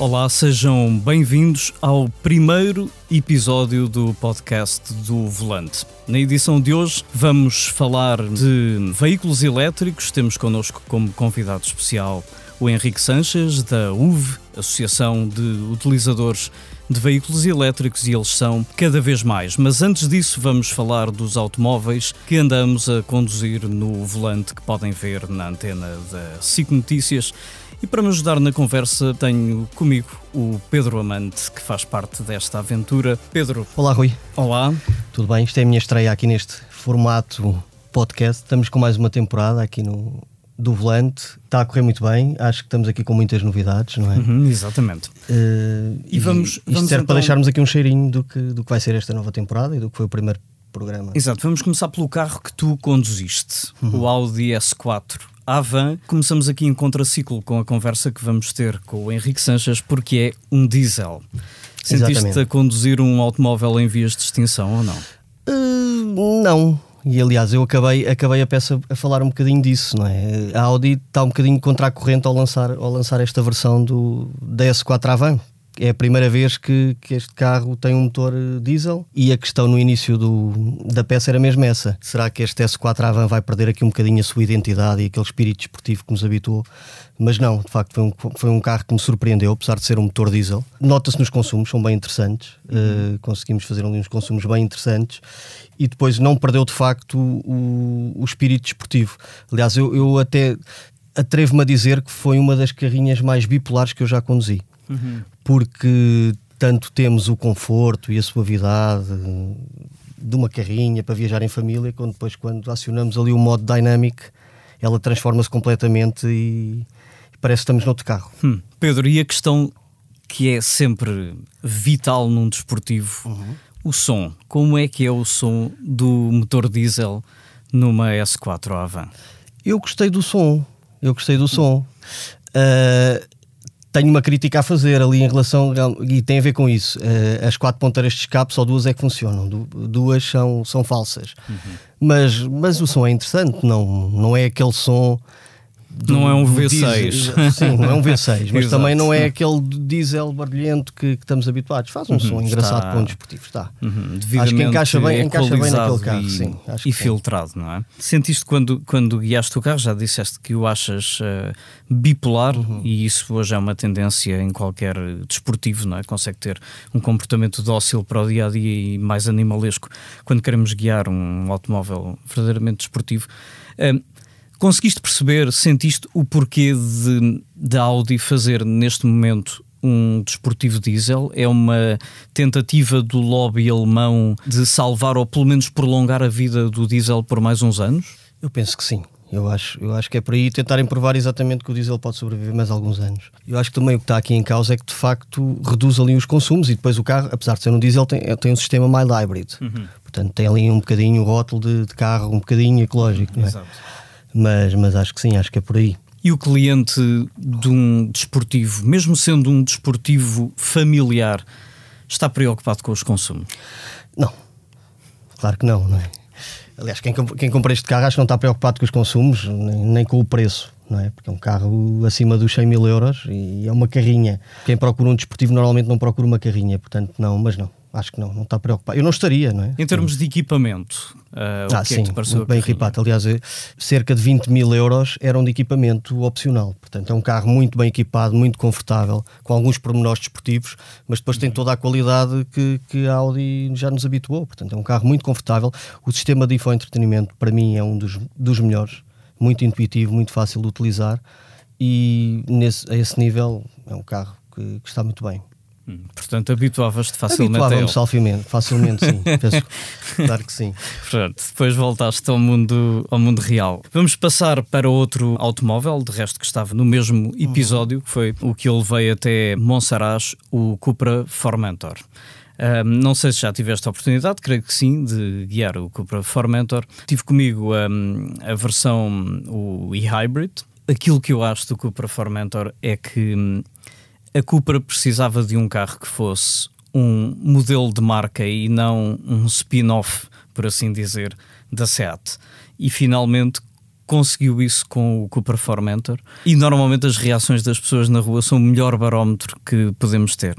Olá, sejam bem-vindos ao primeiro episódio do podcast do Volante. Na edição de hoje vamos falar de veículos elétricos. Temos connosco como convidado especial o Henrique Sanches, da UV, Associação de Utilizadores de Veículos Elétricos, e eles são cada vez mais. Mas antes disso, vamos falar dos automóveis que andamos a conduzir no volante, que podem ver na antena da SIC Notícias. E para me ajudar na conversa, tenho comigo o Pedro Amante, que faz parte desta aventura. Pedro. Olá, Rui. Olá. Tudo bem? Isto é a minha estreia aqui neste formato podcast. Estamos com mais uma temporada aqui no, do volante. Está a correr muito bem. Acho que estamos aqui com muitas novidades, não é? Uhum, exatamente. Uh, e, e vamos. Isto vamos serve então... para deixarmos aqui um cheirinho do que, do que vai ser esta nova temporada e do que foi o primeiro programa. Exato. Vamos começar pelo carro que tu conduziste, uhum. o Audi S4 à van. Começamos aqui em contraciclo com a conversa que vamos ter com o Henrique Sanches, porque é um diesel. Sentiste-te a conduzir um automóvel em vias de extinção ou não? Uh, não. E aliás, eu acabei, acabei a peça a falar um bocadinho disso, não é? A Audi está um bocadinho contra a corrente ao lançar, ao lançar esta versão do, da S4 Avant, é a primeira vez que, que, este carro tem um motor eh, diesel e a questão no início do, da peça era mesmo essa. Será que este S4 Avant vai perder aqui um bocadinho a sua identidade e aquele espírito desportivo que nos habituou? Mas não, de facto foi um, foi um carro que me surpreendeu, apesar de ser um motor diesel. Nota-se nos consumos, são bem interessantes. Uhum. Uh, conseguimos fazer ali uns consumos bem interessantes e depois não perdeu de facto o, o espírito desportivo. Aliás, eu, eu até atrevo-me a dizer que foi uma das carrinhas mais bipolares que eu já conduzi. Uhum porque tanto temos o conforto e a suavidade de uma carrinha para viajar em família, quando depois quando acionamos ali o modo dynamic, ela transforma-se completamente e parece que estamos noutro carro. Hum. Pedro, e a questão que é sempre vital num desportivo, uhum. o som. Como é que é o som do motor diesel numa S4 Avant? Eu gostei do som. Eu gostei do som. Uh, tenho uma crítica a fazer ali em relação e tem a ver com isso. Uh, as quatro ponteiras de escape só duas é que funcionam, du duas são, são falsas. Uhum. Mas, mas o som é interessante, não, não é aquele som do, não é um V6. Diesel, sim, não é um V6, mas também não é aquele diesel barulhento que, que estamos habituados. Faz um uhum, som engraçado para um desportivo, está. Uhum, acho que encaixa bem, encaixa bem naquele carro, e, sim. e filtrado, não é? Sentiste quando, quando guiaste o carro, já disseste que o achas uh, bipolar uhum. e isso hoje é uma tendência em qualquer desportivo, não é? Consegue ter um comportamento dócil para o dia a dia e mais animalesco quando queremos guiar um automóvel verdadeiramente desportivo. Uh, Conseguiste perceber, sentiste o porquê de, de Audi fazer neste momento um desportivo diesel? É uma tentativa do lobby alemão de salvar ou pelo menos prolongar a vida do diesel por mais uns anos? Eu penso que sim. Eu acho, eu acho que é por aí tentarem provar exatamente que o diesel pode sobreviver mais alguns anos. Eu acho que também o que está aqui em causa é que de facto reduz ali os consumos e depois o carro, apesar de ser um diesel, tem, tem um sistema mild hybrid. Uhum. Portanto, tem ali um bocadinho o rótulo de, de carro um bocadinho ecológico. Uhum, é? Exato. Mas, mas acho que sim, acho que é por aí. E o cliente de um desportivo, mesmo sendo um desportivo familiar, está preocupado com os consumos? Não, claro que não, não é? Aliás, quem, quem compra este carro acho que não está preocupado com os consumos, nem, nem, com o preço, não é? Porque é um carro acima dos 100 mil euros e é uma carrinha. Quem procura um desportivo normalmente não procura uma carrinha, portanto, não, mas não. Acho que não, não está preocupado. Eu não estaria, não é? Em termos de equipamento, uh, ah, sim, muito bem equipado. Aliás, é, cerca de 20 mil euros eram de equipamento opcional. Portanto, é um carro muito bem equipado, muito confortável, com alguns pormenores desportivos, mas depois tem toda a qualidade que, que a Audi já nos habituou. Portanto, é um carro muito confortável. O sistema de infoentretenimento, para mim, é um dos, dos melhores. Muito intuitivo, muito fácil de utilizar. E nesse, a esse nível, é um carro que, que está muito bem. Hum, portanto, habituavas-te facilmente Habituava-me facilmente, facilmente sim. Penso, claro que sim. Portanto, depois voltaste ao mundo, ao mundo real. Vamos passar para outro automóvel, de resto que estava no mesmo episódio, que foi o que eu levei até Monsaraz, o Cupra Formentor. Um, não sei se já tiveste a oportunidade, creio que sim, de guiar o Cupra Formentor. Tive comigo um, a versão, o e-Hybrid. Aquilo que eu acho do Cupra Formentor é que hum, a Cupra precisava de um carro que fosse um modelo de marca e não um spin-off, por assim dizer, da Seat. E finalmente conseguiu isso com o Cooper Formentor e normalmente as reações das pessoas na rua são o melhor barómetro que podemos ter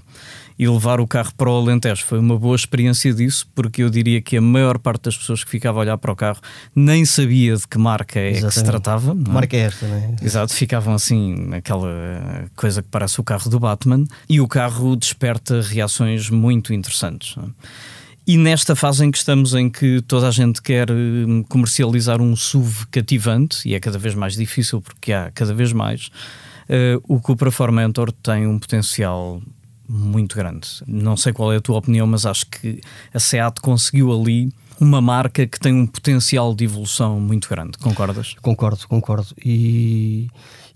e levar o carro para o Alentejo foi uma boa experiência disso, porque eu diria que a maior parte das pessoas que ficava a olhar para o carro nem sabia de que marca é Exatamente. que se tratava. É? Marca é esta, não é? Exato, ficavam assim, naquela coisa que parece o carro do Batman, e o carro desperta reações muito interessantes. É? E nesta fase em que estamos, em que toda a gente quer hum, comercializar um SUV cativante, e é cada vez mais difícil porque há cada vez mais, uh, o Cupra Formentor tem um potencial muito grande. Não sei qual é a tua opinião, mas acho que a SEAT conseguiu ali uma marca que tem um potencial de evolução muito grande. Concordas? Concordo, concordo. E,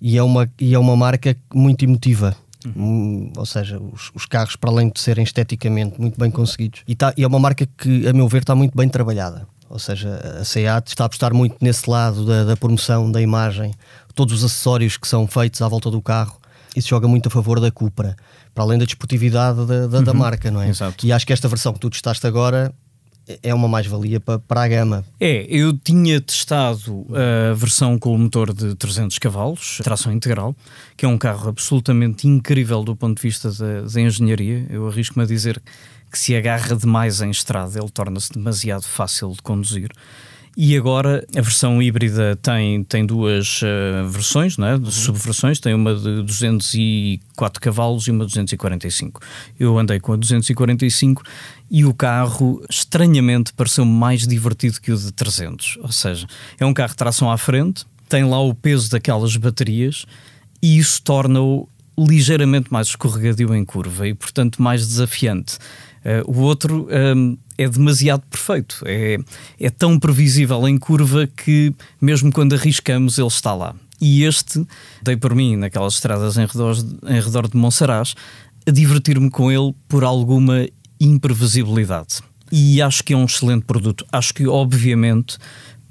e, é, uma, e é uma marca muito emotiva. Uhum. Ou seja, os, os, carros, para além de serem esteticamente muito bem conseguidos, e, tá, e é uma marca que, a meu ver, está muito bem trabalhada. Ou seja, a SEAT está a apostar muito nesse lado da, da promoção, da imagem, todos os acessórios que são feitos à volta do carro. Isso joga muito a favor da Cupra para além da desportividade da, da, uhum. da marca, não é? Exato. E acho que esta versão que tu testaste agora é uma mais-valia para, para a gama. É, eu tinha testado a versão com o motor de 300 cavalos, tração integral, que é um carro absolutamente incrível do ponto de vista da, da engenharia. Eu arrisco-me a dizer que se agarra demais em estrada, ele torna-se demasiado fácil de conduzir. E agora a versão híbrida tem, tem duas uh, versões, né, de uhum. subversões, tem uma de 204 cavalos e uma de 245. Eu andei com a 245 e o carro estranhamente pareceu mais divertido que o de 300. Ou seja, é um carro de tração à frente, tem lá o peso daquelas baterias e isso torna-o ligeiramente mais escorregadio em curva e, portanto, mais desafiante. Uh, o outro um, é demasiado perfeito, é, é tão previsível em curva que, mesmo quando arriscamos, ele está lá. E este, dei por mim naquelas estradas em redor, em redor de Monsaraz, a divertir-me com ele por alguma imprevisibilidade. E acho que é um excelente produto. Acho que, obviamente,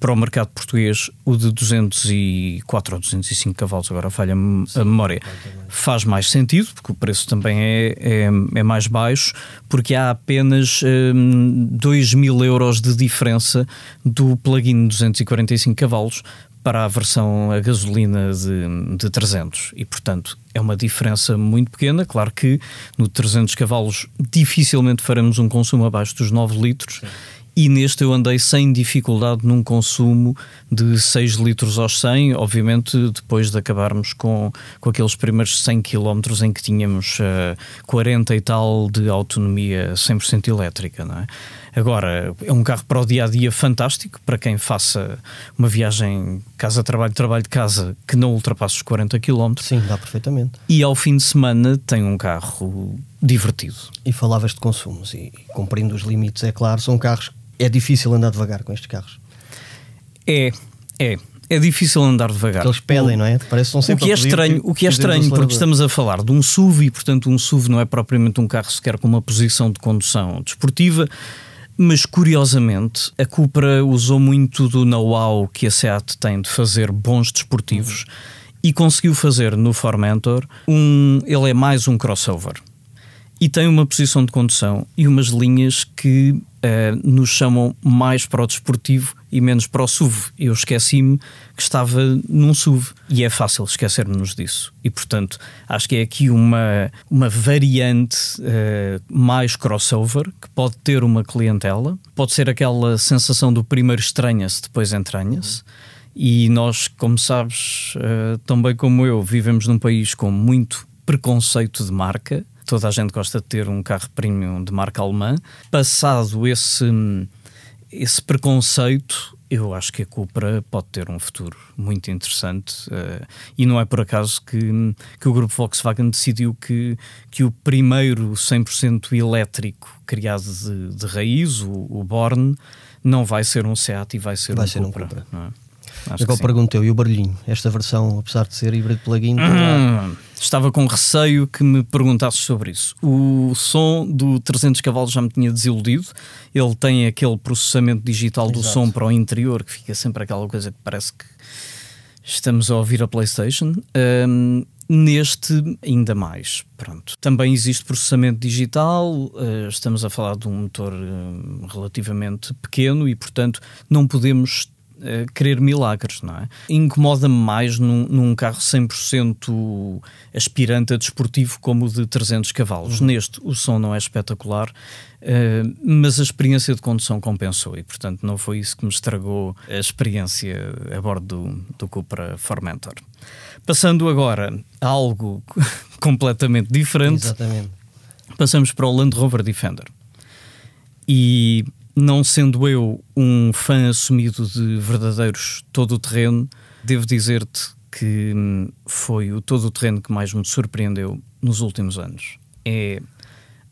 para o mercado português, o de 204 ou 205 cavalos, agora falha-me a memória, faz mais sentido, porque o preço também é, é, é mais baixo, porque há apenas um, 2 mil euros de diferença do plug-in 245 cavalos para a versão a gasolina de, de 300 e portanto é uma diferença muito pequena, claro que no 300 cavalos dificilmente faremos um consumo abaixo dos 9 litros. Sim e neste eu andei sem dificuldade num consumo de 6 litros aos 100, obviamente depois de acabarmos com, com aqueles primeiros 100 km em que tínhamos uh, eh, 40 e tal de autonomia 100% elétrica, não é? Agora, é um carro para o dia a dia fantástico para quem faça uma viagem casa-trabalho, trabalho-casa que não ultrapasse os 40 km. Sim, dá perfeitamente. E ao fim de semana tem um carro divertido. E falavas de consumos e cumprindo os limites, é claro, são carros é difícil andar devagar com estes carros. É, é. É difícil andar devagar. Eles pedem, o, não é? Parece que sempre o que é estranho, o que é estranho porque estamos a falar de um SUV e, portanto, um SUV não é propriamente um carro sequer com uma posição de condução desportiva, mas curiosamente a Cupra usou muito do know-how que a Seat tem de fazer bons desportivos uhum. e conseguiu fazer no Formentor um. Ele é mais um crossover e tem uma posição de condução e umas linhas que uh, nos chamam mais para o desportivo e menos para o SUV. Eu esqueci-me que estava num SUV e é fácil esquecermos disso. E portanto, acho que é aqui uma, uma variante uh, mais crossover que pode ter uma clientela, pode ser aquela sensação do primeiro estranha-se, depois entranha-se. E nós, como sabes, uh, tão bem como eu, vivemos num país com muito preconceito de marca toda a gente gosta de ter um carro premium de marca alemã. Passado esse, esse preconceito, eu acho que a Cupra pode ter um futuro muito interessante uh, e não é por acaso que, que o grupo Volkswagen decidiu que, que o primeiro 100% elétrico criado de, de raiz, o, o Born, não vai ser um Seat e vai ser vai um ser Cupra. Um Cupra. É? Acho Agora pergunto eu, e o barulhinho? Esta versão, apesar de ser híbrido plug-in, hum, estava com receio que me perguntasses sobre isso. O som do 300 cavalos já me tinha desiludido. Ele tem aquele processamento digital do som para o interior que fica sempre aquela coisa que parece que estamos a ouvir a PlayStation. Um, Neste, ainda mais. Pronto. Também existe processamento digital, uh, estamos a falar de um motor uh, relativamente pequeno e, portanto, não podemos uh, querer milagres, não é? Incomoda-me mais num, num, carro 100% aspirante a desportivo como o de 300 cavalos. Uhum. Neste, o som não é espetacular, uh, mas a experiência de condução compensou e, portanto, não foi isso que me estragou a experiência a bordo do, do Cupra Formentor. Passando agora a algo completamente diferente. Exatamente. Passamos para o Land Rover Defender. E não sendo eu um fã assumido de verdadeiros todo-terreno, devo dizer-te que hum, foi o todo-terreno que mais me surpreendeu nos últimos anos. É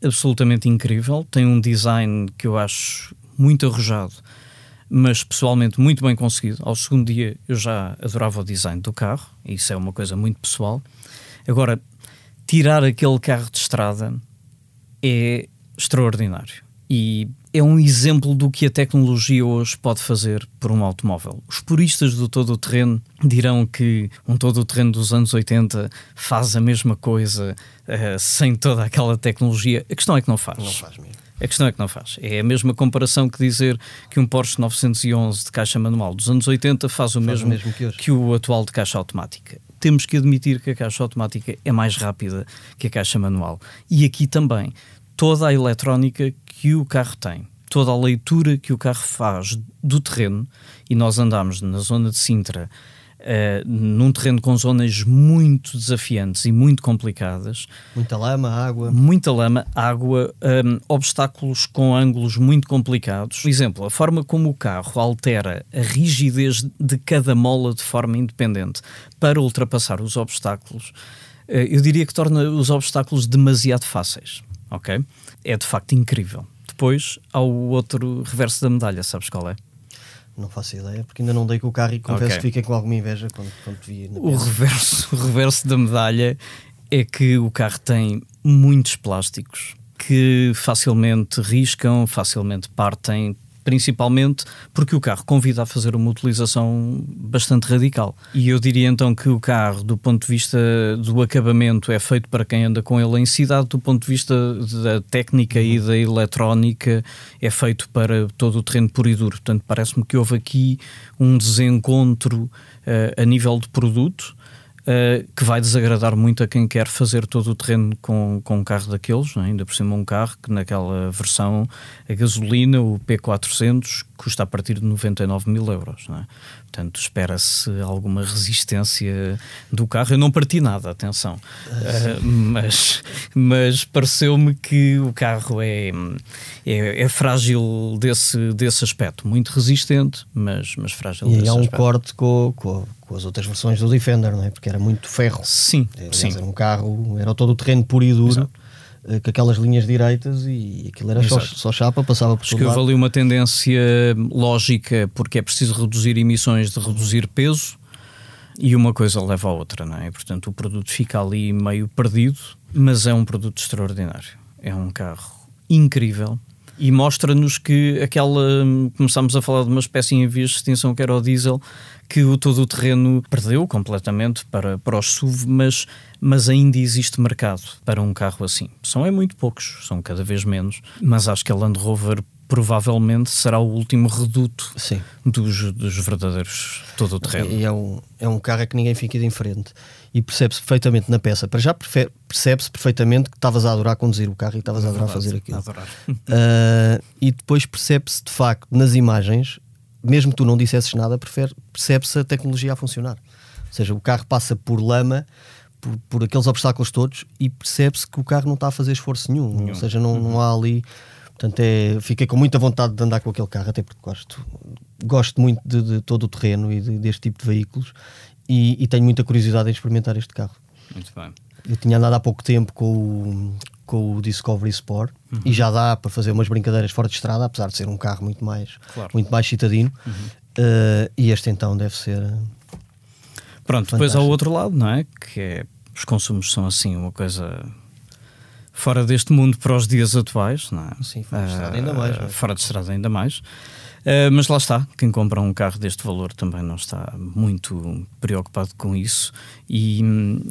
absolutamente incrível, tem um design que eu acho muito arrojado, mas pessoalmente muito bem conseguido. Ao segundo dia eu já adorava o design do carro, isso é uma coisa muito pessoal. Agora, tirar aquele carro de estrada é extraordinário. E é um exemplo do que a tecnologia hoje pode fazer por um automóvel. Os puristas do todo o terreno dirão que um todo o terreno dos anos 80 faz a mesma coisa uh, sem toda aquela tecnologia. A questão é que não faz. Não faz mesmo. A questão é que não faz. É a mesma comparação que dizer que um Porsche 911 de caixa manual dos anos 80 faz o, faz mesmo, mesmo que, que, o atual de caixa automática. Temos que admitir que a caixa automática é mais rápida que a caixa manual. E aqui também, toda a eletrónica que o carro tem, toda a leitura que o carro faz do terreno, e nós andamos na zona de Sintra, uh, num terreno com zonas muito desafiantes e muito complicadas. Muita lama, água. Muita lama, água, um, obstáculos com ângulos muito complicados. Por exemplo, a forma como o carro altera a rigidez de cada mola de forma independente para ultrapassar os obstáculos, uh, eu diria que torna os obstáculos demasiado fáceis. Ok? É de facto incrível. Depois há o outro reverso da medalha, sabes qual é? Não faço ideia, porque ainda não dei com o carro e confesso okay. que fiquei com alguma inveja quando, quando vi. o reverso, o reverso da medalha é que o carro tem muitos plásticos que facilmente riscam, facilmente partem, principalmente porque o carro convida a fazer uma utilização bastante radical. E eu diria então que o carro, do ponto de vista do acabamento, é feito para quem anda com ele em cidade, do ponto de vista da técnica e da eletrónica, é feito para todo o terreno puro e duro. Portanto, parece-me que houve aqui um desencontro uh, a nível de produto uh, que vai desagradar muito a quem quer fazer todo o terreno com, com um carro daqueles, é? ainda por cima um carro que naquela versão a gasolina, o P400, custa a partir de 99 mil euros. É? Portanto, espera-se alguma resistência do carro. Eu não parti nada, atenção, uh, mas, mas pareceu-me que o carro é, é, é, frágil desse, desse aspecto, muito resistente, mas, mas frágil. E há um aspecto. corte com, com, com, as outras versões do Defender, não é? Porque era muito ferro. Sim, Aliás, sim. Era um carro, era todo o terreno puro e duro. Exato com aquelas linhas direitas e aquilo era só, só, chapa, passava por Acho que ali uma tendência lógica, porque é preciso reduzir emissões de reduzir peso e uma coisa leva à outra, não é? Portanto, o produto fica ali meio perdido, mas é um produto extraordinário. É um carro incrível e mostra-nos que aquela. Começámos a falar de uma espécie em vias de extinção que era o diesel, que o, todo o terreno perdeu completamente para, para os SUV, mas, mas ainda existe mercado para um carro assim. São é muito poucos, são cada vez menos, mas acho que a Land Rover provavelmente será o último reduto Sim. Dos, dos verdadeiros todo o terreno. E é um, é um carro que ninguém fica indiferente e percebe-se perfeitamente na peça. Para já percebe-se perfeitamente que estavas a adorar conduzir o carro e estavas a adorar fazer aquilo. Uh, e depois percebe-se de facto nas imagens, mesmo que tu não dissesses nada, percebe-se a tecnologia a funcionar. Ou seja, o carro passa por lama, por, por aqueles obstáculos todos e percebe-se que o carro não está a fazer esforço nenhum. nenhum. Ou seja, não, não há ali. Portanto, é, fiquei com muita vontade de andar com aquele carro, até porque gosto, gosto muito de, de todo o terreno e de, deste tipo de veículos e, e, tenho muita curiosidade em experimentar este carro. Muito bem. Eu tinha andado há pouco tempo com o, com o Discovery Sport uhum. e já dá para fazer umas brincadeiras fora de estrada, apesar de ser um carro muito mais, claro. muito mais citadino. Uhum. Uh, e este então deve ser. Pronto, fantástico. depois ao outro lado, não é? Que é, os consumos são assim uma coisa fora deste mundo para os dias atuais, não é? Sim, fora de estrada ainda mais. Uh, fora de estrada ainda mais. Uh, mas lá está, quem compra um carro deste valor também não está muito preocupado com isso. E,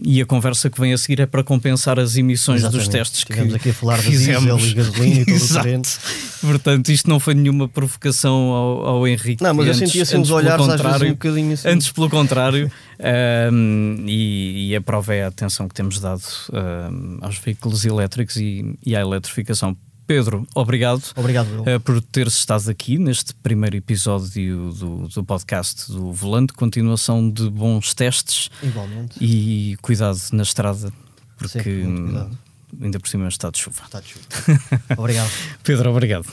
e a conversa que vem a seguir é para compensar as emissões Exatamente. dos testes Estivemos que aqui a falar de diesel e gasolina e tudo diferente. Portanto, isto não foi nenhuma provocação ao, ao Henrique. Não, mas eu senti assim uns olhares às vezes um bocadinho assim. Antes, pelo contrário, um, e, e, a prova é a atenção que temos dado um, aos veículos elétricos e, e à eletrificação Pedro, obrigado, obrigado uh, por teres estado aqui neste primeiro episódio do, do podcast do Volante. Continuação de bons testes Igualmente. e cuidado na estrada, porque ainda por cima está de chuva. Está de chuva. obrigado. Pedro, obrigado.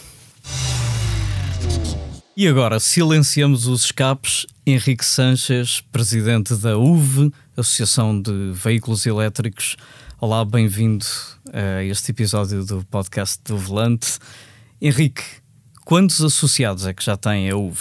E agora silenciamos os escapes. Henrique Sanches, presidente da UV, Associação de Veículos Elétricos. Olá, bem-vindo a este episódio do podcast do Volante. Henrique, quantos associados é que já tem a UV?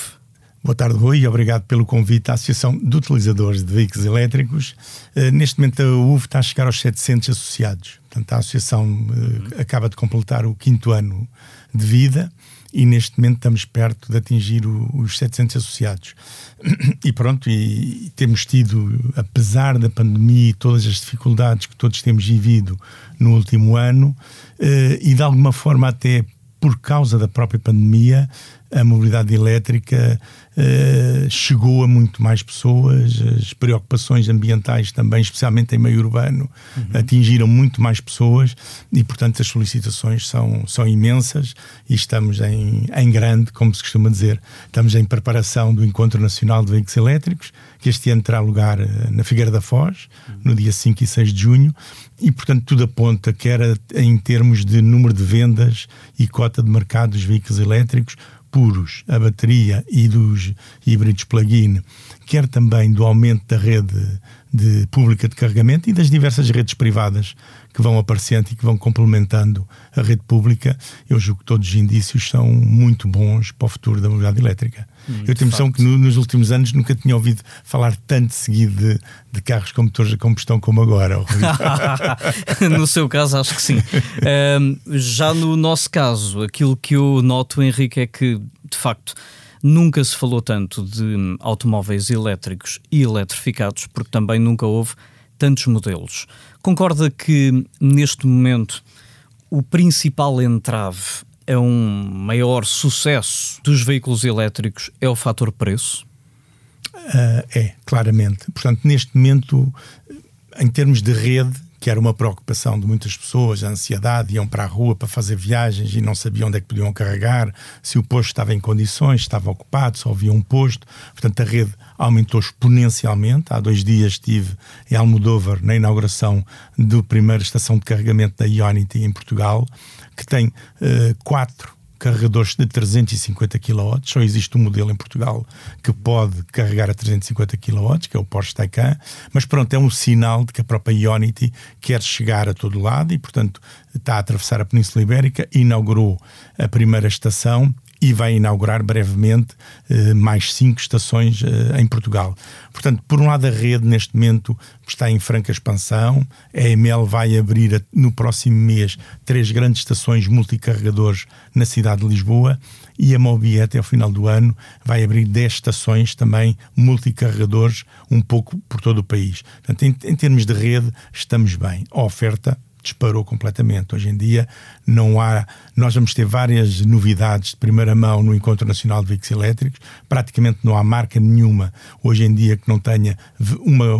Boa tarde, Rui, obrigado pelo convite à Associação de Utilizadores de Veículos Elétricos. Uh, neste momento, a UV está a chegar aos 700 associados. Portanto, a Associação uh, acaba de completar o quinto ano de vida e neste momento estamos perto de atingir o, os 700 associados. E pronto, e, e, temos tido, apesar da pandemia e todas as dificuldades que todos temos vivido no último ano, eh, e de alguma forma até por causa da própria pandemia, a mobilidade elétrica uh, chegou a muito mais pessoas, as preocupações ambientais também, especialmente em meio urbano, uhum. atingiram muito mais pessoas e, portanto, as solicitações são, são imensas e estamos em, em grande, como se costuma dizer. Estamos em preparação do Encontro Nacional de Veículos Elétricos, que este ano terá lugar eh, na Figueira da Foz, uhum. no dia 5 e 6 de junho, e, portanto, tudo aponta, quer em termos de número de vendas e cota de mercado dos veículos elétricos, puros, a bateria e dos híbridos plug-in, quer também do aumento da rede de pública de carregamento e das diversas redes privadas que vão aparecendo e que vão complementando a rede pública, eu julgo que todos os indícios são muito bons para o futuro da mobilidade elétrica. Hum, eu tenho noção que no, nos últimos anos nunca tinha ouvido falar tanto seguido de, de carros com motores a combustão como agora. no seu caso, acho que sim. Um, já no nosso caso, aquilo que eu noto, Henrique, é que, de facto, nunca se falou tanto de automóveis elétricos e eletrificados, porque também nunca houve tantos modelos. Concorda que neste momento o principal entrave é um maior sucesso dos veículos elétricos é o fator preço? Uh, é, claramente. Portanto, neste momento, em termos de rede, que era uma preocupação de muitas pessoas, a ansiedade, iam para a rua para fazer viagens e não sabiam onde é que podiam carregar, se o posto estava em condições, estava ocupado, só havia um posto. Portanto, a rede aumentou exponencialmente. Há dois dias estive em Almodóvar na inauguração da primeira estação de carregamento da Ionity em Portugal, que tem uh, quatro carregadores de 350 kW. Só existe um modelo em Portugal que pode carregar a 350 kW, que é o Porsche Taycan. Mas pronto, é um sinal de que a própria Ionity quer chegar a todo lado e, portanto, está a atravessar a Península Ibérica, inaugurou a primeira estação e vai inaugurar brevemente eh, mais cinco estações eh, em Portugal. Portanto, por um lado, a rede neste momento está em franca expansão. A EML vai abrir no próximo mês três grandes estações multicarregadores na cidade de Lisboa e a Mobi até ao final do ano vai abrir 10 estações também multicarregadores um pouco por todo o país. Portanto, em, em termos de rede, estamos bem. A oferta disparou completamente. Hoje em dia não há, nós vamos ter várias novidades de primeira mão no Encontro Nacional de Veículos Elétricos. Praticamente não há marca nenhuma hoje em dia que não tenha uma,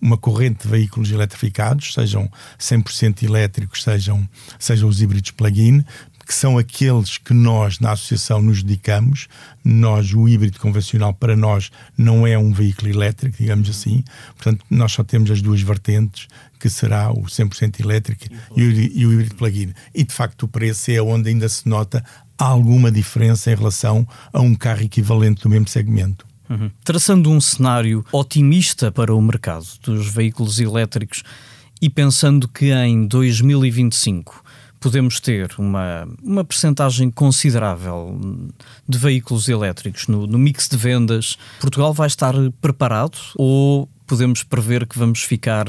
uma corrente de veículos eletrificados, sejam 100% elétricos, sejam, sejam os híbridos plug-in que são aqueles que nós na associação nos dedicamos. Nós, o híbrido convencional, para nós, não é um veículo elétrico, digamos assim. Portanto, nós só temos as duas vertentes, que será o 100% elétrico e o, e o híbrido plug-in. E, de facto, o preço é onde ainda se nota alguma diferença em relação a um carro equivalente do mesmo segmento. Uhum. Traçando um cenário otimista para o mercado dos veículos elétricos e pensando que em 2025 podemos ter uma, uma percentagem considerável de veículos elétricos no, no mix de vendas, Portugal vai estar preparado ou podemos prever que vamos ficar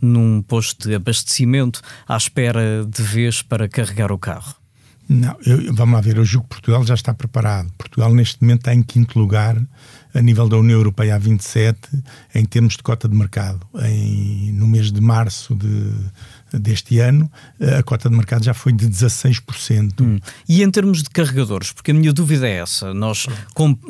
num posto de abastecimento à espera de vez para carregar o carro? Não, eu, vamos lá ver, eu julgo que Portugal já está preparado. Portugal, neste momento, está em quinto lugar a nível da União Europeia a 27 em termos de cota de mercado. Em, no mês de março de deste ano, a cota de mercado já foi de 16%. Hum. E em termos de carregadores, porque a minha dúvida é essa, nós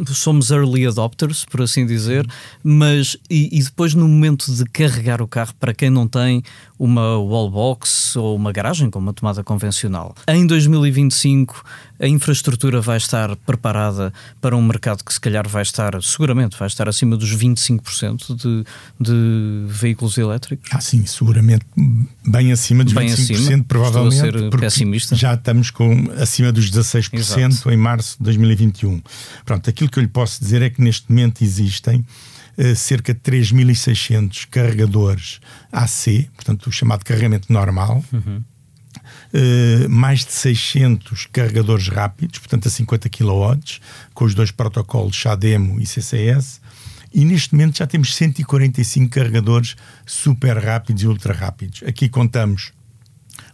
somos early adopters, por assim dizer, mas e, e, depois no momento de carregar o carro, para quem não tem uma wallbox ou uma garagem com uma tomada convencional, em 2025 a infraestrutura vai estar preparada para um mercado que se calhar vai estar, seguramente vai estar acima dos 25% de, de veículos elétricos? Ah, sim, seguramente bem acima dos bem 25%, acima. provavelmente. Estou a ser pessimista. Já estamos com acima dos 16% Exato. em março de 2021. Pronto, aquilo que eu lhe posso dizer é que neste momento existem uh, cerca de 3.600 carregadores AC, portanto o chamado carregamento normal. Uhum Uh, mais de 600 carregadores rápidos, portanto a 50 kW, com os dois protocolos XADEMO e CCS, e neste momento já temos 145 carregadores super rápidos e ultra rápidos. Aqui contamos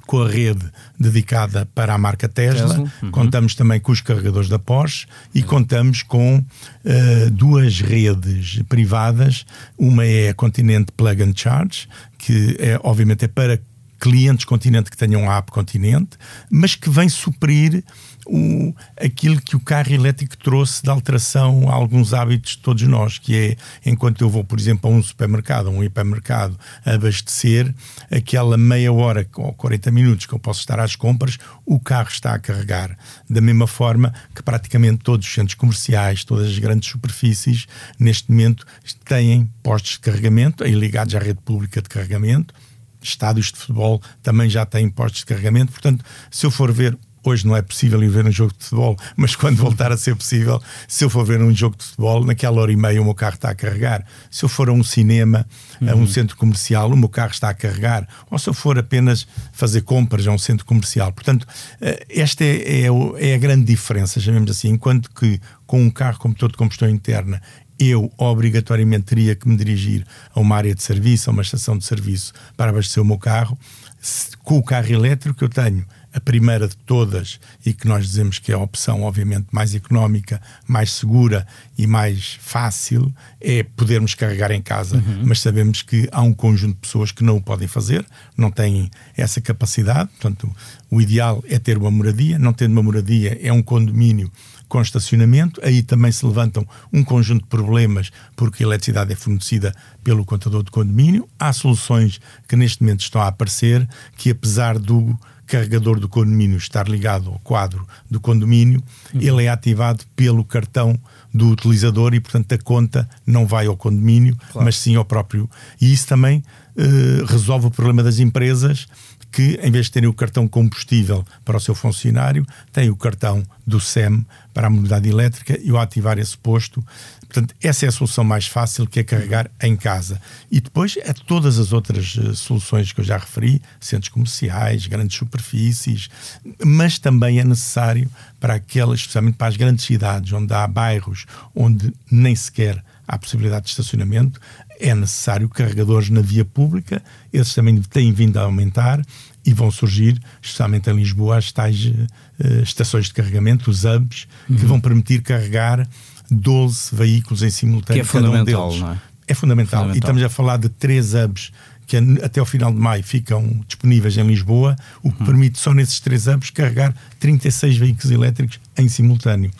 com a rede dedicada para a marca Tesla, Tesla. Uhum. contamos também com os carregadores da Porsche e uhum. contamos com uh, duas redes privadas. Uma é a Continente Plug and Charge, que é, obviamente é para clientes Continente que tenham a app Continente, mas que vem suprir o, aquilo que o carro elétrico trouxe de alteração a alguns hábitos de todos nós, que é, enquanto eu vou, por exemplo, a um supermercado, a um hipermercado, abastecer, aquela meia hora ou 40 minutos que eu posso estar às compras, o carro está a carregar. Da mesma forma que praticamente todos os centros comerciais, todas as grandes superfícies, neste momento, têm postos de carregamento, aí ligados à rede pública de carregamento, estádios de futebol também já têm postos de carregamento. Portanto, se eu for ver Hoje não é possível ir ver um jogo de futebol, mas quando voltar a ser possível, se eu for ver um jogo de futebol, naquela hora e meia o meu carro está a carregar. Se eu for a um cinema, a um uhum. centro comercial, o meu carro está a carregar. Ou se eu for apenas fazer compras a um centro comercial. Portanto, eh, esta é, é, é a grande diferença, chamemos assim. Enquanto que com um carro com motor de combustão interna eu obrigatoriamente teria que me dirigir a uma área de serviço, a uma estação de serviço para abastecer o meu carro. Com o carro elétrico eu tenho a primeira de todas e que nós dizemos que é a opção obviamente mais económica, mais segura e mais fácil é podermos carregar em casa, uhum. mas sabemos que há um conjunto de pessoas que não o podem fazer, não têm essa capacidade, portanto o ideal é ter uma moradia, não tendo uma moradia é um condomínio com estacionamento. Aí também se levantam um conjunto de problemas, porque a eletricidade é fornecida pelo contador de condomínio. Há soluções que neste momento estão a aparecer, que apesar do carregador do condomínio estar ligado ao quadro do condomínio, uhum. ele é ativado pelo cartão do utilizador e, portanto, a conta não vai ao condomínio, claro. mas sim ao próprio. E isso também uh, resolve o problema das empresas que, em vez de terem o cartão combustível para o seu funcionário, têm o cartão do SEM para a mobilidade elétrica e ao ativar esse posto. Portanto, essa é a solução mais fácil que é carregar em casa. E depois é todas as outras uh, soluções que eu já referi, centros comerciais, grandes superfícies, mas também é necessário para aquelas, especialmente para as grandes cidades, onde há bairros onde nem sequer há possibilidade de estacionamento, é necessário carregadores na via pública, esses também têm vindo a aumentar e vão surgir, especialmente em Lisboa, as tais uh, estações de carregamento, os hubs, uhum. que vão permitir carregar 12 veículos em simultâneo. Que é fundamental, um não é? É fundamental. fundamental. E estamos a falar de três hubs que até ao final de maio ficam disponíveis em Lisboa, o que uhum. permite só nesses três hubs carregar 36 veículos elétricos em simultâneo.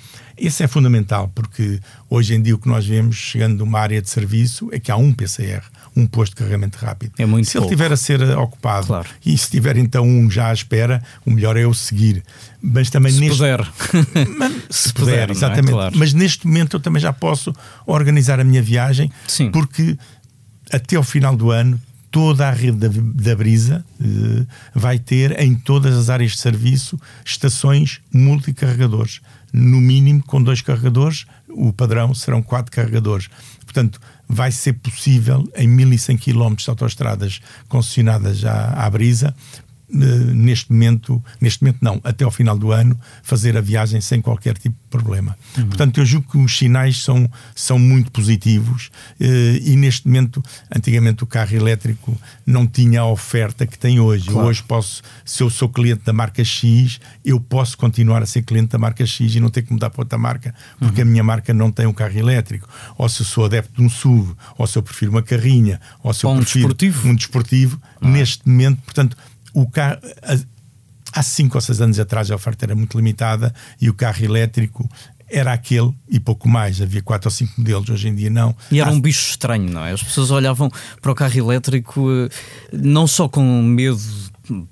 Isso é fundamental, porque hoje em dia o que nós vemos, chegando de uma área de serviço, é que há um PCR, um posto de carregamento rápido. É muito se pouco. ele tiver a ser ocupado claro. e se tiver então um já à espera, o melhor é eu seguir. Mas também se neste... puder. Mas, se, se, puder, puder é? exatamente. É? Claro. Mas neste momento eu também já posso organizar a minha viagem, Sim. porque até ao final do ano toda a rede da, da Brisa uh, vai ter em todas as áreas de serviço estações multicarregadores no mínimo com dois carregadores, o padrão serão quatro carregadores. Portanto, vai ser possível em 1100 km de autoestradas concessionadas à, à Brisa neste momento, neste momento não, até ao final do ano, fazer a viagem sem qualquer tipo de problema. Uhum. Portanto, eu julgo que os sinais são, são muito positivos eh, e neste momento, antigamente o carro elétrico não tinha a oferta que tem hoje. Claro. Hoje posso, se eu sou cliente da marca X, eu posso continuar a ser cliente da marca X e não ter que mudar para outra marca, porque uhum. a minha marca não tem um carro elétrico. Ou se eu sou adepto de um SUV, ou se eu prefiro uma carrinha, ou se eu ou um prefiro desportivo. um desportivo, uhum. neste momento, portanto, o carro. Há 5 ou 6 anos atrás a oferta era muito limitada e o carro elétrico era aquele e pouco mais. Havia quatro ou cinco modelos, hoje em dia não. E era um bicho estranho, não é? As pessoas olhavam para o carro elétrico eh, não só com medo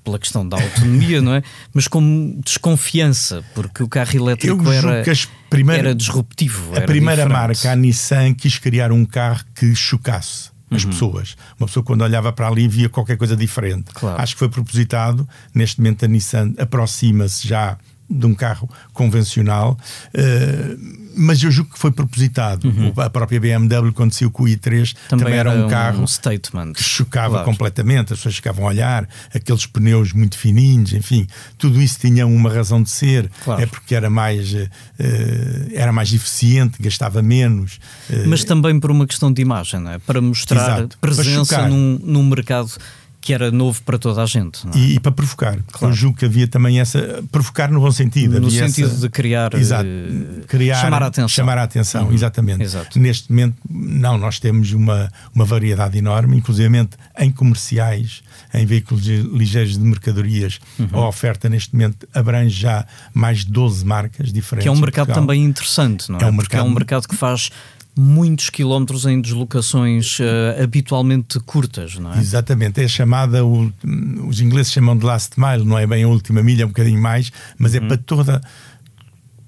pela questão da autonomia, não é? Mas com desconfiança, porque o carro elétrico era, primeira, era disruptivo. A era primeira diferente. marca, a Nissan, quis criar um carro que chocasse as uhum. pessoas. Uma pessoa quando olhava para ali via qualquer coisa diferente. Claro. Acho que foi propositado. Neste momento a Nissan aproxima-se já de um carro convencional, uh, mas eu julgo que foi propositado. Uhum. A própria BMW, quando saiu com o i3, também, também era, um carro um statement. que chocava claro. completamente, as pessoas ficavam a olhar, aqueles pneus muito fininhos, enfim, tudo isso tinha uma razão de ser, claro. é porque era mais, uh, era mais eficiente, gastava menos. Uh, mas também por uma questão de imagem, não é? para mostrar Exato. presença num, num mercado que era novo para toda a gente. É? E, e, para provocar. Claro. Eu julgo que havia também essa. Provocar no bom sentido. No sentido essa, de criar, exato, eh, criar. Chamar a atenção. Chamar a atenção, uhum. exatamente. Exato. Neste momento, não, nós temos uma, uma variedade enorme, inclusive em comerciais, em veículos ligeiros de mercadorias. Uhum. A oferta neste momento abrange já mais de 12 marcas diferentes. Que é um mercado também interessante, não é? é um Porque mercado... é um mercado que faz muitos quilómetros em deslocações uh, habitualmente curtas, não é? Exatamente, é chamada, o, os ingleses chamam de last mile, não é bem a última milha, é um bocadinho mais, mas é uhum. para toda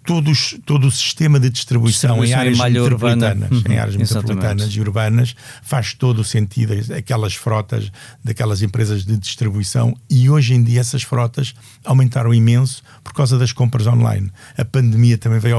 todos, todo o sistema de distribuição, distribuição em áreas metropolitanas, uhum, em áreas metropolitanas e urbanas, faz todo o sentido aquelas frotas daquelas empresas de distribuição e hoje em dia essas frotas aumentaram imenso por causa das compras online. A pandemia também veio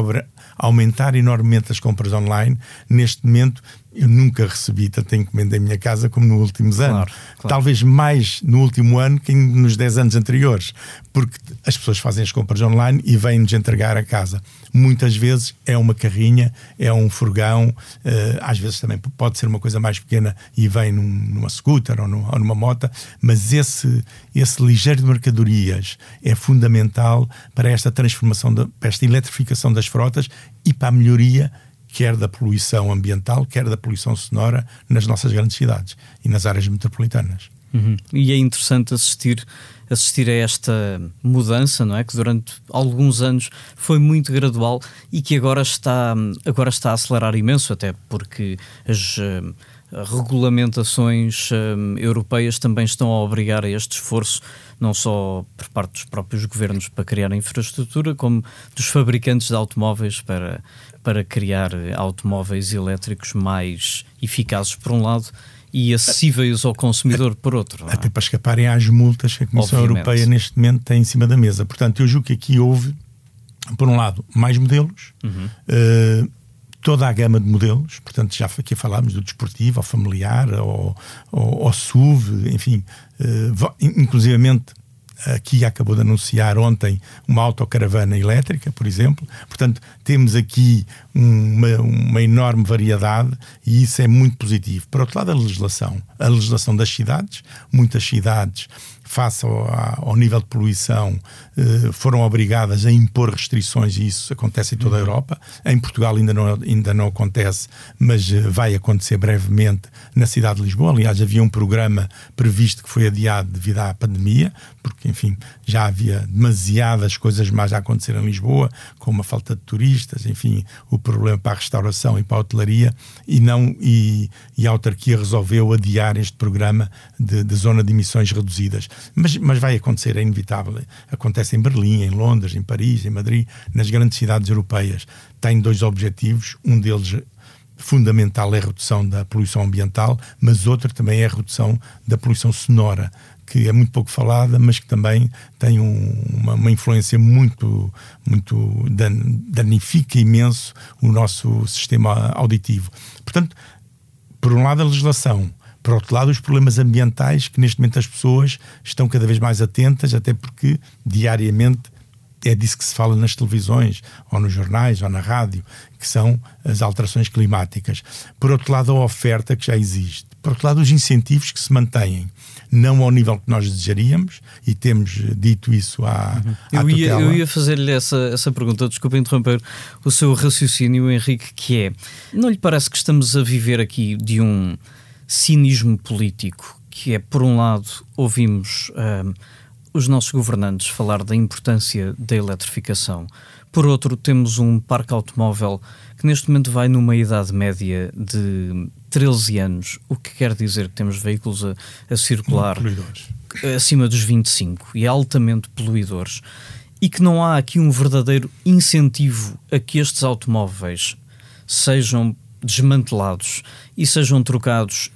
aumentar enormemente as compras online. Neste momento, eu nunca recebi tanta encomenda em minha casa como nos últimos anos. Claro, claro. Talvez mais no último ano que nos 10 anos anteriores, porque as pessoas fazem as compras online e vêm-nos entregar a casa. Muitas vezes é uma carrinha, é um furgão, uh, às vezes também pode ser uma coisa mais pequena e vem num, numa scooter ou, num, ou numa moto, mas esse, esse ligeiro de mercadorias é fundamental para esta transformação, para esta eletrificação das frotas e para a melhoria quer da poluição ambiental, quer da poluição sonora nas nossas grandes cidades e nas áreas metropolitanas. Uhum. E é interessante assistir assistir a esta mudança, não é? Que durante alguns anos foi muito gradual e que agora está, agora está a acelerar imenso, até porque as uh, regulamentações uh, europeias também estão a obrigar a este esforço, não só por parte dos próprios governos para criar infraestrutura, como dos fabricantes de automóveis para para criar automóveis elétricos mais eficazes, por um lado, e acessíveis ao consumidor, por outro. É? Até para escaparem às multas que a Comissão Obviamente. Europeia neste momento tem em cima da mesa. Portanto, eu julgo que aqui houve, por um lado, mais modelos. Uhum. Uh, toda a gama de modelos, portanto já aqui falámos do desportivo, ao familiar, ao, ao, ao SUV, enfim, uh, inclusivamente a Kia acabou de anunciar ontem uma autocaravana elétrica, por exemplo. Portanto, temos aqui uma, uma, enorme variedade e isso é muito positivo. Por outro lado, a legislação. A legislação das cidades. Muitas cidades face ao, ao, nível de poluição, eh, foram obrigadas a impor restrições e isso acontece em toda a uhum. Europa. Em Portugal ainda não, ainda não acontece, mas eh, vai acontecer brevemente na cidade de Lisboa. Aliás, havia um programa previsto que foi adiado devido à pandemia, porque, enfim, já havia demasiadas coisas mais a acontecer em Lisboa, como a falta de turistas, enfim, o problema para a restauração e para a hotelaria, e, não, e, e a autarquia resolveu adiar este programa de, de zona de emissões reduzidas. Mas, mas vai acontecer, é inevitável. Acontece em Berlim, em Londres, em Paris, em Madrid, nas grandes cidades europeias. Tem dois objetivos, um deles fundamental é a redução da poluição ambiental, mas outro também é a redução da poluição sonora, que é muito pouco falada, mas que também tem um, uma, uma, influência muito, muito dan, danifica imenso o nosso sistema auditivo. Portanto, por um lado a legislação, Por outro lado, os problemas ambientais que neste momento as pessoas estão cada vez mais atentas, até porque diariamente é disso que se fala nas televisões, ou nos jornais, ou na rádio, que são as alterações climáticas. Por outro lado, a oferta que já existe. Por outro lado, os incentivos que se mantêm, não ao nível que nós desejaríamos, e temos dito isso à, uhum. à eu, ia, eu ia fazer-lhe essa, essa pergunta, desculpa interromper o seu raciocínio, Henrique, que é: não lhe parece que estamos a viver aqui de um cinismo político? Que é, por um lado, ouvimos. Uh, os nossos governantes falar da importância da eletrificação. Por outro, temos um parque automóvel que neste momento vai numa idade média de 13 anos, o que quer dizer que temos veículos a, a circular acima dos 25 e altamente poluidores, e que não há aqui um verdadeiro incentivo a que estes automóveis sejam desmantelados e sejam trocados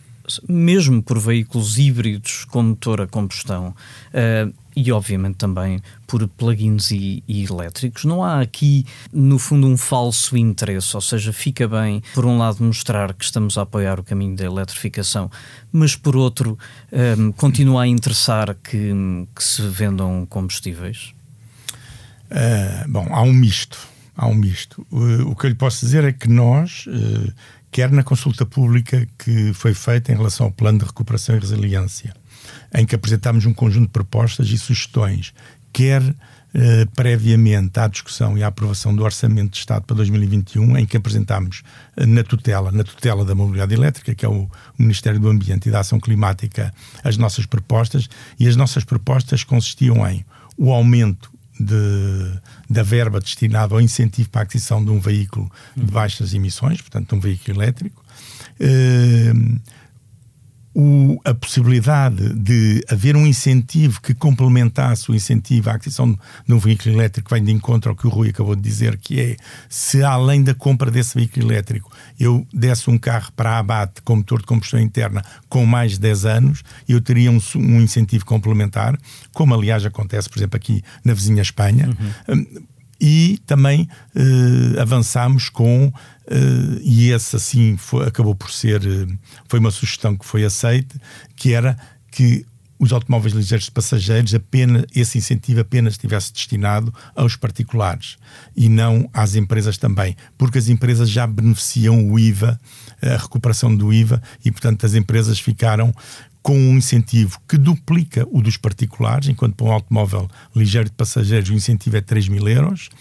mesmo por veículos híbridos com motor a combustão. Uh, e obviamente também por plugins e, e, elétricos. Não há aqui, no fundo, um falso interesse, ou seja, fica bem, por um lado, mostrar que estamos a apoiar o caminho da eletrificação, mas por outro, um, continua a interessar que, que se vendam combustíveis? Uh, bom, há um misto. Há um misto. Uh, o que eu lhe posso dizer é que nós, uh, quer na consulta pública que foi feita em relação ao plano de recuperação e resiliência, em que apresentámos um conjunto de propostas e sugestões, quer eh, previamente à discussão e à aprovação do Orçamento de Estado para 2021, em que apresentámos eh, na tutela, na tutela da mobilidade elétrica, que é o, o Ministério do Ambiente e da Ação Climática, as nossas propostas, e as nossas propostas consistiam em o aumento de, da verba destinada ao incentivo para a aquisição de um veículo de baixas emissões, portanto, um veículo elétrico. Eh, o, a possibilidade de haver um incentivo que complementasse o incentivo à aquisição de um veículo elétrico vem de encontro ao que o Rui acabou de dizer, que é se além da compra desse veículo elétrico eu desse um carro para abate com motor de combustão interna com mais de 10 anos, eu teria um, um incentivo complementar, como aliás acontece, por exemplo, aqui na vizinha Espanha. Uhum. Hum, e também uh, avançamos com Uh, e esse assim foi, acabou por ser uh, foi uma sugestão que foi aceita que era que os automóveis ligeiros de passageiros apenas esse incentivo apenas estivesse destinado aos particulares e não às empresas também porque as empresas já beneficiam o IVA a recuperação do IVA e portanto as empresas ficaram com um incentivo que duplica o dos particulares, enquanto para um automóvel ligeiro de passageiros o incentivo é 3 mil euros,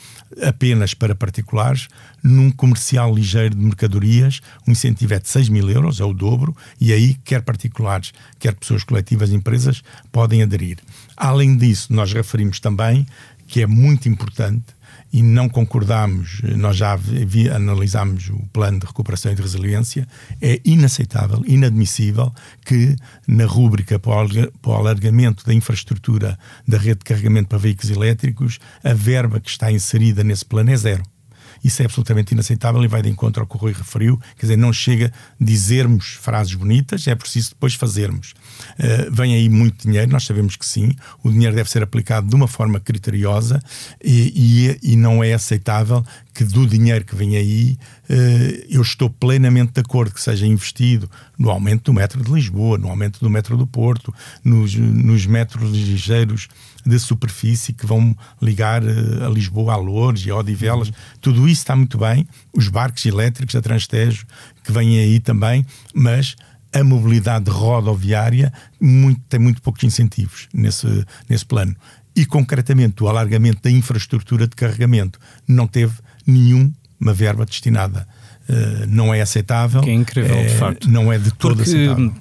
apenas para particulares. Num comercial ligeiro de mercadorias, o incentivo é de 6 mil euros, é o dobro, e aí quer particulares, quer pessoas coletivas empresas podem aderir. Além disso, nós referimos também que é muito importante e não concordamos, nós já vi, analisámos o plano de recuperação e de resiliência, é inaceitável, inadmissível que na rúbrica para o alargamento da infraestrutura da rede de carregamento para veículos elétricos, a verba que está inserida nesse plano é zero. Isso é absolutamente inaceitável e vai de encontro ao que o Rui referiu. Quer dizer, não chega dizermos frases bonitas, é preciso depois fazermos. Uh, vem aí muito dinheiro, nós sabemos que sim. O dinheiro deve ser aplicado de uma forma criteriosa e, e, e não é aceitável que do dinheiro que vem aí uh, eu estou plenamente de acordo que seja investido no aumento do metro de Lisboa, no aumento do metro do Porto, nos, nos metros ligeiros de superfície que vão ligar uh, a Lisboa a Lourdes e a Odivelas. Uhum. Tudo isso está muito bem. Os barcos elétricos da Transtejo que vêm aí também, mas a mobilidade rodoviária muito, tem muito poucos incentivos nesse, nesse plano. E, concretamente, o alargamento da infraestrutura de carregamento não teve nenhuma verba destinada. Uh, não é aceitável. Que é incrível, é, de facto. Não é de todo Porque, aceitável.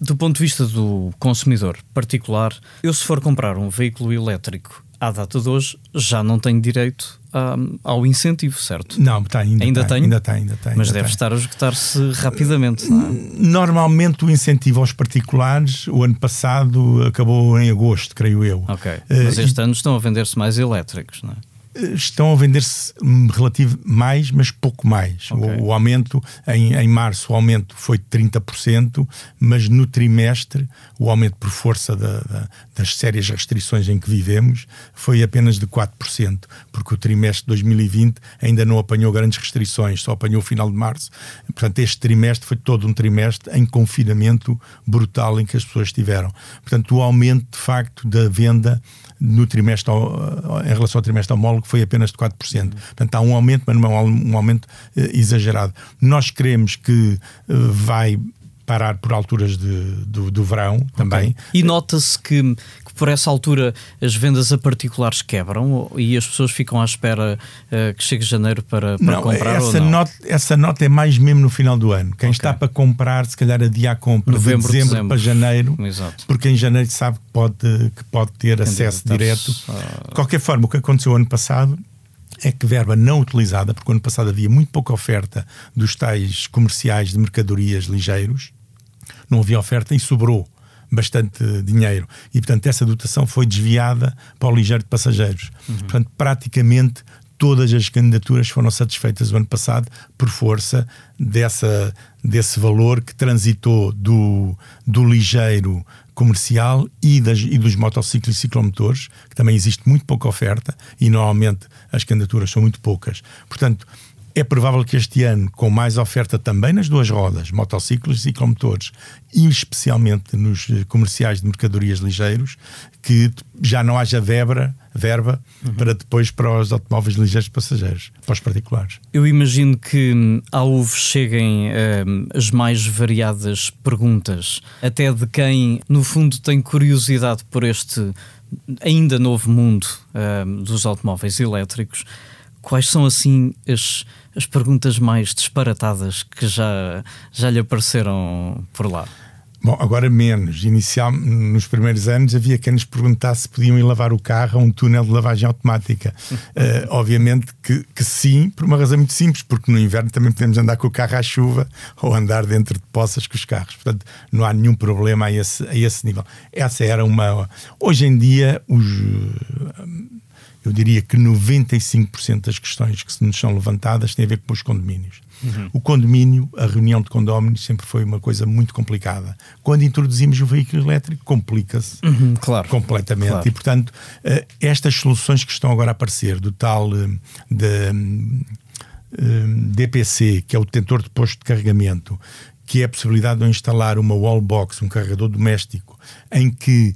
Do ponto de vista do consumidor particular, eu se for comprar um veículo elétrico à data de hoje, já não tenho direito um, ao incentivo, certo? Não, tem, ainda, ainda tem, Ainda tem, ainda tem. Mas ainda deve tem. estar a esgotar-se rapidamente, é? Normalmente o incentivo aos particulares, o ano passado acabou em agosto, creio eu. Ok. Uh, mas este e... ano estão a vender-se mais elétricos, não é? Estão a vender-se relativo mais, mas pouco mais. Okay. O, o, aumento, em, em março, o aumento foi de 30%, mas no trimestre, o aumento por força da, da, das sérias restrições em que vivemos foi apenas de 4%, porque o trimestre de 2020 ainda não apanhou grandes restrições, só apanhou o final de março. Portanto, este trimestre foi todo um trimestre em confinamento brutal em que as pessoas estiveram. Portanto, o aumento, de facto, da venda no trimestre, em relação ao trimestre homólogo, foi apenas de 4%. Uhum. Portanto, há um aumento, mas não é um aumento uh, exagerado. Nós queremos que uh, vai parar por alturas de, do, do verão também. Okay. E nota-se que, por essa altura as vendas a particulares quebram e as pessoas ficam à espera uh, que chegue janeiro para, para não, comprar essa ou não? Nota, essa nota é mais mesmo no final do ano. Quem okay. está para comprar, se calhar adia a compra Novembro, de dezembro, dezembro, para janeiro, Exato. porque em janeiro sabe que pode, que pode ter acesso direto. De qualquer forma, o que aconteceu ano passado é que verba não utilizada, porque ano passado havia muito pouca oferta dos tais comerciais de mercadorias ligeiros, não havia oferta e sobrou bastante dinheiro. E, portanto, essa dotação foi desviada para o ligeiro de passageiros. Uhum. Portanto, praticamente todas as candidaturas foram satisfeitas o ano passado por força dessa, desse valor que transitou do, do ligeiro comercial e, das, e dos motociclos e ciclomotores, que também existe muito pouca oferta e normalmente as candidaturas são muito poucas. Portanto, é provável que este ano, com mais oferta também nas duas rodas, motociclos e ciclomotores, e especialmente nos eh, comerciais de mercadorias ligeiros, que já não haja verba, verba uhum. para depois para os automóveis ligeiros passageiros, para os particulares. Eu imagino que hum, ao UV cheguem hum, as mais variadas perguntas, até de quem, no fundo, tem curiosidade por este ainda novo mundo hum, dos automóveis elétricos. Quais são assim as as perguntas mais disparatadas que já, já lhe apareceram por lá? Bom, agora menos. Inicial, nos primeiros anos havia quem nos perguntasse se podiam ir lavar o carro a um túnel de lavagem automática. uh, obviamente que, que, sim, por uma razão muito simples, porque no inverno também podemos andar com o carro à chuva ou andar dentro de poças com os carros. Portanto, não há nenhum problema a esse, a esse nível. Essa era uma. Hoje em dia, os eu diria que 95% das questões que se nos são levantadas têm a ver com os condomínios. Uhum. O condomínio, a reunião de condomínios, sempre foi uma coisa muito complicada. Quando introduzimos o veículo elétrico, complica-se uhum, claro. completamente. Claro. E, portanto, eh, estas soluções que estão agora a aparecer, do tal eh, de, eh, DPC, que é o detentor de posto de carregamento, que é a possibilidade de instalar uma wallbox, um carregador doméstico, em que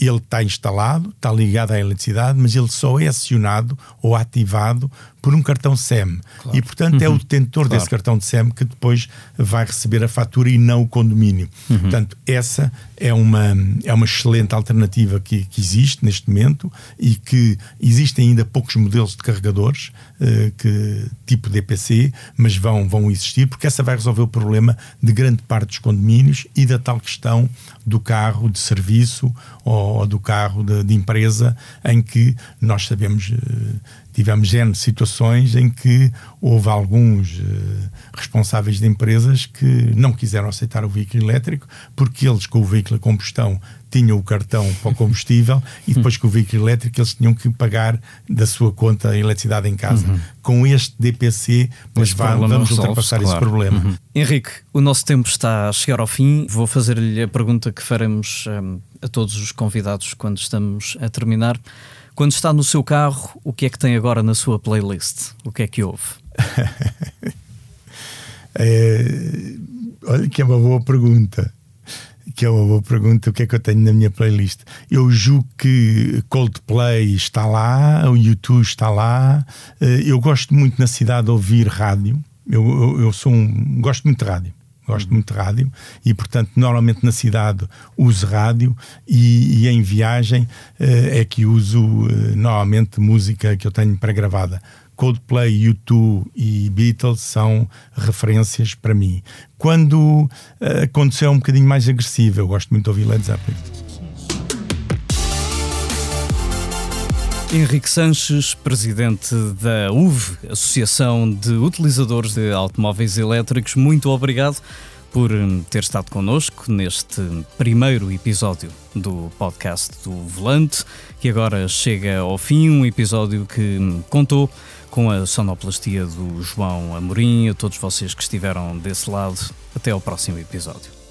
ele está instalado, está ligado à eletricidade, mas ele só é acionado ou ativado por um cartão SEM. Claro. E, portanto, uhum. é o uhum. detentor claro. desse cartão de SEM que depois vai receber a fatura e não o condomínio. Uhum. Portanto, essa é uma, é uma excelente alternativa que, que existe neste momento e que existem ainda poucos modelos de carregadores uh, que, tipo DPC, mas vão, vão existir, porque essa vai resolver o problema de grande parte dos condomínios e da tal questão do carro de serviço ou, ou do carro de, de, empresa, em que nós sabemos. Uh, tivemos N situações em que houve alguns uh, responsáveis de empresas que não quiseram aceitar o veículo elétrico porque eles, com o veículo a combustão, tinham o cartão para o combustível e depois com o veículo elétrico eles tinham que pagar da sua conta a eletricidade em casa. Uhum. Com este DPC, mas vamos ultrapassar claro. esse problema. Uhum. Henrique, o nosso tempo está a chegar ao fim. Vou fazer-lhe a pergunta que faremos um, a todos os convidados quando estamos a terminar. Quando está no seu carro, o que é que tem agora na sua playlist? O que é que houve? é, olha que é uma boa pergunta. Que é uma boa pergunta. O que é que eu tenho na minha playlist? Eu julgo que Coldplay está lá, o YouTube está lá. Eh, eu gosto muito na cidade de ouvir rádio. Eu, eu, eu sou um, gosto muito de rádio gosto muito de rádio e, portanto, normalmente na cidade uso rádio e, e em viagem uh, é que uso uh, normalmente música que eu tenho pré-gravada. Coldplay, U2 e Beatles são referências para mim. Quando uh, aconteceu um bocadinho mais agressivo, eu gosto muito de ouvir Led Zeppelin. Henrique Sanches, presidente da UV, Associação de Utilizadores de Automóveis Elétricos, muito obrigado por ter estado connosco neste primeiro episódio do podcast do Volante, que agora chega ao fim. Um episódio que contou com a sonoplastia do João Amorim. A todos vocês que estiveram desse lado, até ao próximo episódio.